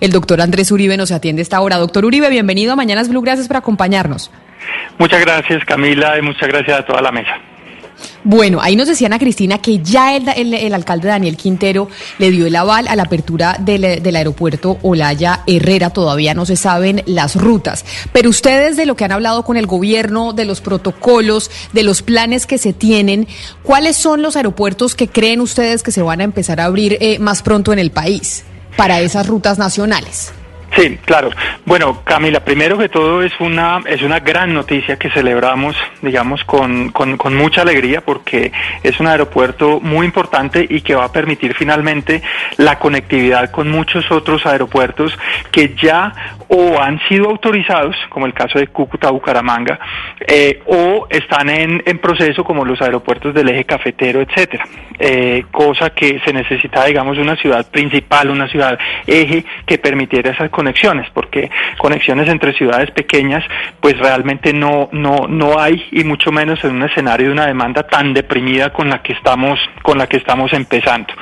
El doctor Andrés Uribe nos atiende esta hora. Doctor Uribe, bienvenido a Mañanas Blue, gracias por acompañarnos. Muchas gracias Camila y muchas gracias a toda la mesa. Bueno, ahí nos decían a Cristina que ya el, alcalde Daniel Quintero le dio el aval a la apertura del, del, aeropuerto Olaya Herrera. Todavía no se saben las rutas. Pero ustedes de lo que han hablado con el gobierno, de los protocolos, de los planes que se tienen, ¿cuáles son los aeropuertos que creen ustedes que se van a empezar a abrir eh, más pronto en el país? Para esas rutas nacionales. Sí, claro. Bueno, Camila, primero que todo es una es una gran noticia que celebramos, digamos, con, con, mucha alegría porque es un aeropuerto muy importante y que va a permitir finalmente la conectividad con muchos otros aeropuertos que ya o han sido autorizados, como el caso de Cúcuta, Bucaramanga, eh, o están en, en, proceso, como los aeropuertos del eje cafetero, etcétera. Eh, cosa que se necesita, digamos, una ciudad principal, una ciudad eje que permitiera esas conexiones, porque conexiones entre ciudades pequeñas, pues realmente no, no, no hay, y mucho menos en un escenario de una demanda tan deprimida con la que estamos, con la que estamos empezando.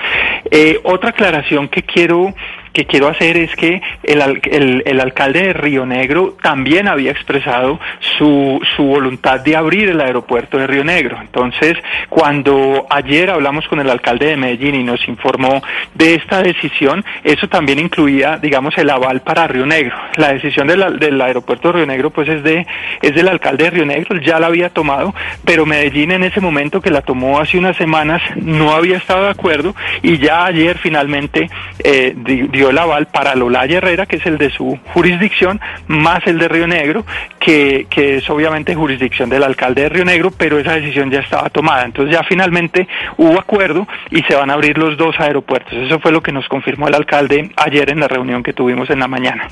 Eh, otra aclaración que quiero que quiero hacer es que el, el, alcalde de Río Negro también había expresado su, su voluntad de abrir el aeropuerto de Río Negro. Entonces, cuando ayer hablamos con el alcalde de Medellín y nos informó de esta decisión, eso también incluía, digamos, el aval para Río Negro. La decisión del, del aeropuerto de Río Negro, pues es de es del alcalde de Río Negro, ya la había tomado, pero Medellín en ese momento que la tomó hace unas semanas no había estado de acuerdo y ya ayer finalmente eh, dio el aval para Lolaya Herrera, que es el de su jurisdicción, más el de Río Negro, que, que es obviamente jurisdicción del alcalde de Río Negro, pero esa decisión ya estaba tomada. Entonces ya finalmente hubo acuerdo y se van a abrir los dos aeropuertos. Eso fue lo que nos confirmó el alcalde ayer en la reunión que tuvimos en la mañana.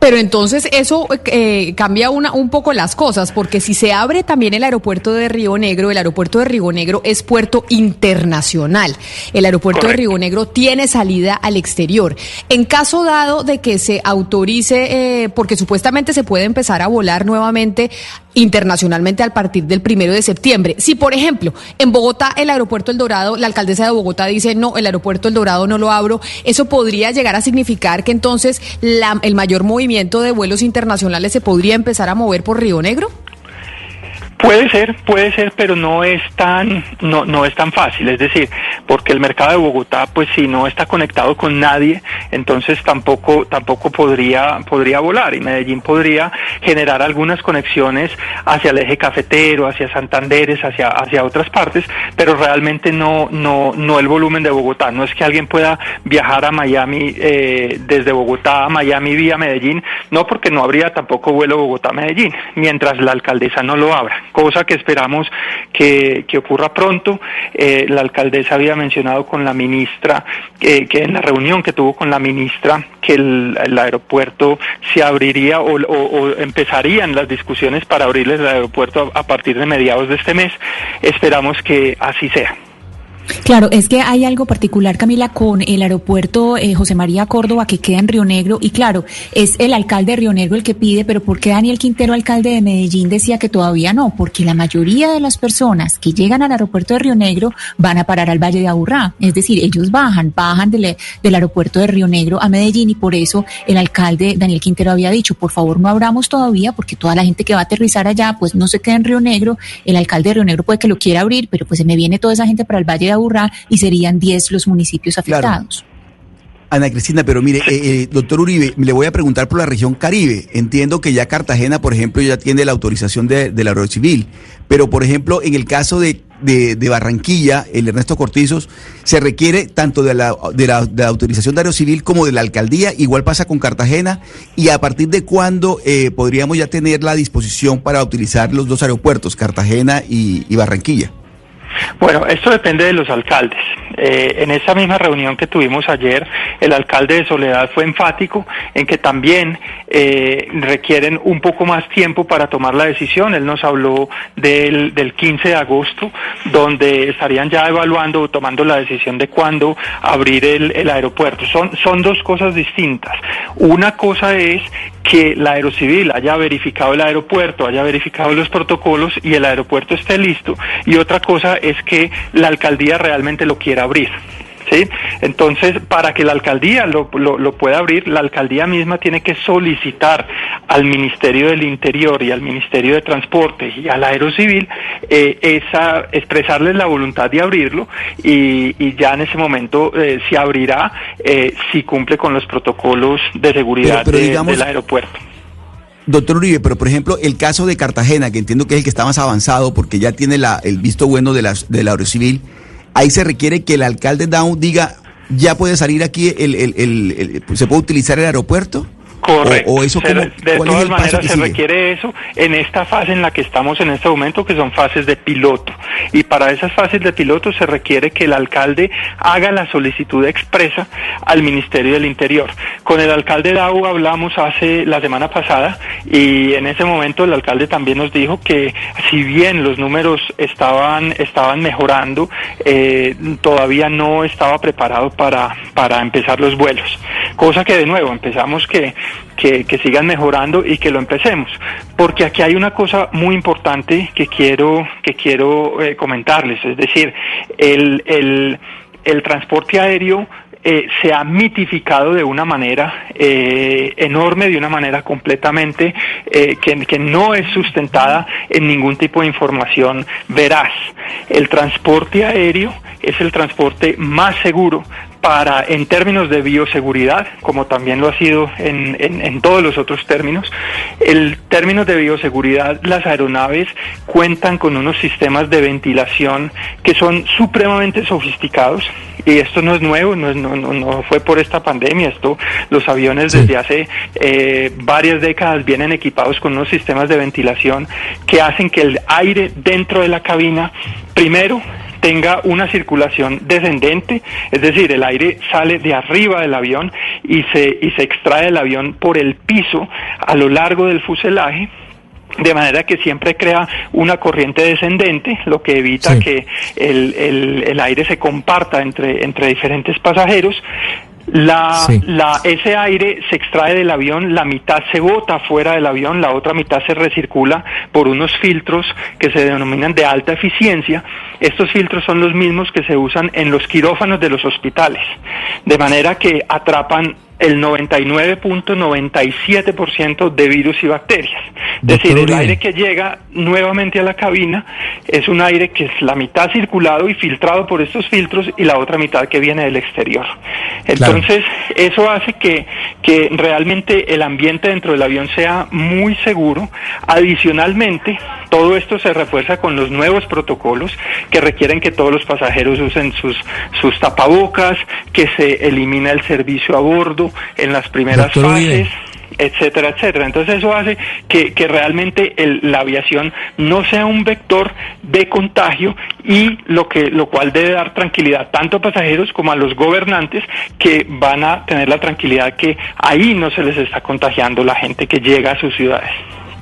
Pero entonces eso eh, cambia una, un poco las cosas, porque si se abre también el aeropuerto de Río Negro, el aeropuerto de Río Negro es puerto internacional. El aeropuerto de Río Negro tiene salida al exterior. En caso dado de que se autorice, eh, porque supuestamente se puede empezar a volar nuevamente internacionalmente a partir del primero de septiembre. Si, por ejemplo, en Bogotá, el aeropuerto El Dorado, la alcaldesa de Bogotá dice, no, el aeropuerto El Dorado no lo abro, eso podría llegar a significar que entonces la, el mayor movimiento de vuelos internacionales se podría empezar a mover por Río Negro? Puede ser, puede ser, pero no es tan, no, no es tan fácil. Es decir, porque el mercado de Bogotá, pues si no está conectado con nadie, entonces tampoco, tampoco podría, podría volar. Y Medellín podría generar algunas conexiones hacia el eje cafetero, hacia Santanderes, hacia, hacia otras partes, pero realmente no, no, no el volumen de Bogotá. No es que alguien pueda viajar a Miami eh, desde Bogotá a Miami vía Medellín, no porque no habría tampoco vuelo Bogotá-Medellín, mientras la alcaldesa no lo abra cosa que esperamos que, ocurra pronto. Eh, la alcaldesa había mencionado con la ministra que en la reunión que tuvo con la ministra que el, aeropuerto se abriría o, o, empezarían las discusiones para abrirles el aeropuerto a partir de mediados de este mes. Esperamos que así sea. Claro, es que hay algo particular, Camila, con el aeropuerto eh, José María Córdoba que queda en Río Negro. Y claro, es el alcalde de Río Negro el que pide, pero ¿por qué Daniel Quintero, alcalde de Medellín, decía que todavía no? Porque la mayoría de las personas que llegan al aeropuerto de Río Negro van a parar al Valle de Aburrá. Es decir, ellos bajan, bajan del, del aeropuerto de Río Negro a Medellín y por eso el alcalde Daniel Quintero había dicho, por favor no abramos todavía porque toda la gente que va a aterrizar allá pues no se queda en Río Negro. El alcalde de Río Negro puede que lo quiera abrir, pero pues se me viene toda esa gente para el Valle de Aburrá y serían 10 los municipios afectados. Ana Cristina, pero mire, eh, eh, doctor Uribe, le voy a preguntar por la región Caribe. Entiendo que ya Cartagena, por ejemplo, ya tiene la autorización de, la Aeropuerto Civil, pero por ejemplo, en el caso de, de, Barranquilla, el Ernesto Cortizos, se requiere tanto de la, de la, de la autorización de Civil como de la alcaldía, igual pasa con Cartagena, y a partir de cuándo eh, podríamos ya tener la disposición para utilizar los dos aeropuertos, Cartagena y Barranquilla. Bueno, esto depende de los alcaldes. Eh, en esa misma reunión que tuvimos ayer, el alcalde de Soledad fue enfático en que también eh, requieren un poco más tiempo para tomar la decisión. Él nos habló del, del 15 de agosto, donde estarían ya evaluando o tomando la decisión de cuándo abrir el, el aeropuerto. Son, son dos cosas distintas. Una cosa es que la Aerocivil haya verificado el aeropuerto, haya verificado los protocolos y el aeropuerto esté listo. Y otra cosa es que la alcaldía realmente lo quiera abrir. ¿sí? Entonces, para que la alcaldía lo, lo, pueda abrir, la alcaldía misma tiene que solicitar al Ministerio del Interior y al Ministerio de Transporte y al Aerocivil eh, esa, expresarles la voluntad de abrirlo y, ya en ese momento eh, se abrirá eh, si cumple con los protocolos de seguridad del aeropuerto. Doctor Uribe, pero por ejemplo, el caso de Cartagena, que entiendo que es el que está más avanzado porque ya tiene la, el visto bueno de la, del Aerocivil, ahí se requiere que el alcalde Down diga, ya puede salir aquí, el, el, el, se puede utilizar el aeropuerto. Correcto. O, eso de todas maneras se requiere eso en esta fase en la que estamos en este momento, que son fases de piloto. Y para esas fases de piloto se requiere que el alcalde haga la solicitud expresa al Ministerio del Interior. Con el alcalde Dau hablamos hace la semana pasada y en ese momento el alcalde también nos dijo que si bien los números estaban, estaban mejorando, eh, todavía no estaba preparado para, para empezar los vuelos. Cosa que de nuevo empezamos que que, sigan mejorando y que lo empecemos. Porque aquí hay una cosa muy importante que quiero, que quiero eh, comentarles, es decir, el, el, transporte aéreo eh, se ha mitificado de una manera eh, enorme, de una manera completamente que, que, no es sustentada en ningún tipo de información veraz. El transporte aéreo es el transporte más seguro para, en términos de bioseguridad, como también lo ha sido en, en, todos los otros términos, el términos de bioseguridad, las aeronaves cuentan con unos sistemas de ventilación que son supremamente sofisticados y esto no es nuevo, no, no, no, fue por esta pandemia, esto los aviones desde hace eh, varias décadas vienen equipados con unos sistemas de ventilación que hacen que el aire dentro de la cabina, primero, tenga una circulación descendente, es decir, el aire sale de arriba del avión y se, y se extrae del avión por el piso a lo largo del fuselaje de manera que siempre crea una corriente descendente, lo que evita que el, el, el, aire se comparta entre, entre diferentes pasajeros. La, la, ese aire se extrae del avión, la mitad se bota fuera del avión, la otra mitad se recircula por unos filtros que se denominan de alta eficiencia. Estos filtros son los mismos que se usan en los quirófanos de los hospitales, de manera que atrapan el 99.97% de virus y bacterias. Es decir, el aire que llega nuevamente a la cabina es un aire que es la mitad circulado y filtrado por estos filtros y la otra mitad que viene del exterior. Entonces, eso hace que, que realmente el ambiente dentro del avión sea muy seguro. Adicionalmente, todo esto se refuerza con los nuevos protocolos que requieren que todos los pasajeros usen sus, sus tapabocas, que se elimina el servicio a bordo, en las primeras fases etcétera, etcétera. Entonces eso hace que, realmente la aviación no sea un vector de contagio y lo que lo cual debe dar tranquilidad tanto a pasajeros como a los gobernantes que van a tener la tranquilidad que ahí no se les está contagiando la gente que llega a sus ciudades.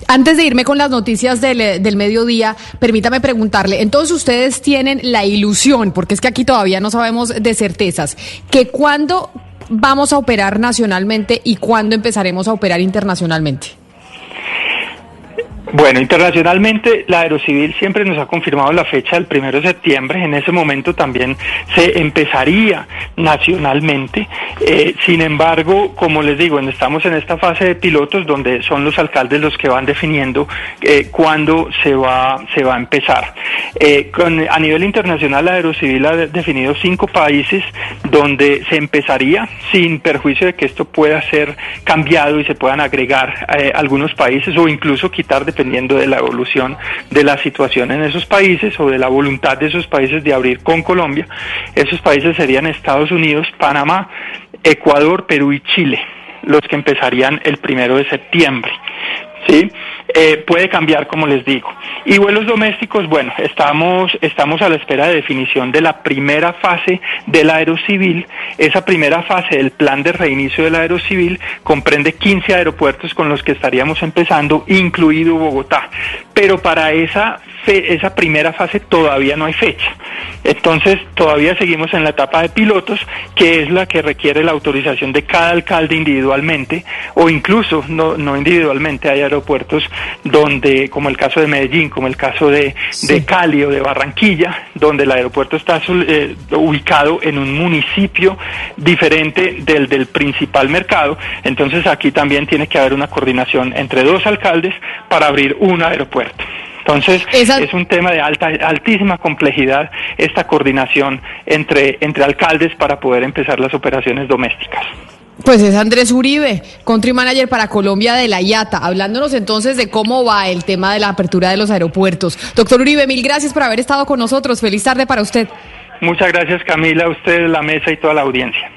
Antes de irme con las noticias del, del, mediodía, permítame preguntarle, entonces ustedes tienen la ilusión, porque es que aquí todavía no sabemos de certezas, que cuando vamos a operar nacionalmente y cuándo empezaremos a operar internacionalmente? Bueno, internacionalmente la Aerocivil siempre nos ha confirmado la fecha del primero de septiembre. En ese momento también se empezaría nacionalmente. Eh, sin embargo, como les digo, estamos en esta fase de pilotos donde son los alcaldes los que van definiendo eh, cuándo se va se va a empezar. Eh, a nivel internacional, la Aerocivil ha definido cinco países donde se empezaría sin perjuicio de que esto pueda ser cambiado y se puedan agregar algunos países o incluso quitar de dependiendo de la evolución de la situación en esos países o de la voluntad de esos países de abrir con Colombia. Esos países serían Estados Unidos, Panamá, Ecuador, Perú y Chile, los que empezarían el primero de septiembre. ¿Sí? Eh, puede cambiar, como les digo. Y vuelos domésticos, bueno, estamos, estamos a la espera de definición de la primera fase del aerocivil. Esa primera fase del plan de reinicio del aerocivil comprende 15 aeropuertos con los que estaríamos empezando, incluido Bogotá. Pero para esa esa primera fase todavía no hay fecha. Entonces, todavía seguimos en la etapa de pilotos, que es la que requiere la autorización de cada alcalde individualmente, o incluso no, no individualmente. Hay aeropuertos donde, como el caso de Medellín, como el caso de, de Cali o de Barranquilla, donde el aeropuerto está eh, ubicado en un municipio diferente del del principal mercado. Entonces, aquí también tiene que haber una coordinación entre dos alcaldes para abrir un aeropuerto. Entonces, es un tema de alta, altísima complejidad esta coordinación entre, entre alcaldes para poder empezar las operaciones domésticas. Pues es Andrés Uribe, country manager para Colombia de la IATA, hablándonos entonces de cómo va el tema de la apertura de los aeropuertos. Doctor Uribe, mil gracias por haber estado con nosotros. Feliz tarde para usted. Muchas gracias Camila, a usted, la mesa y toda la audiencia.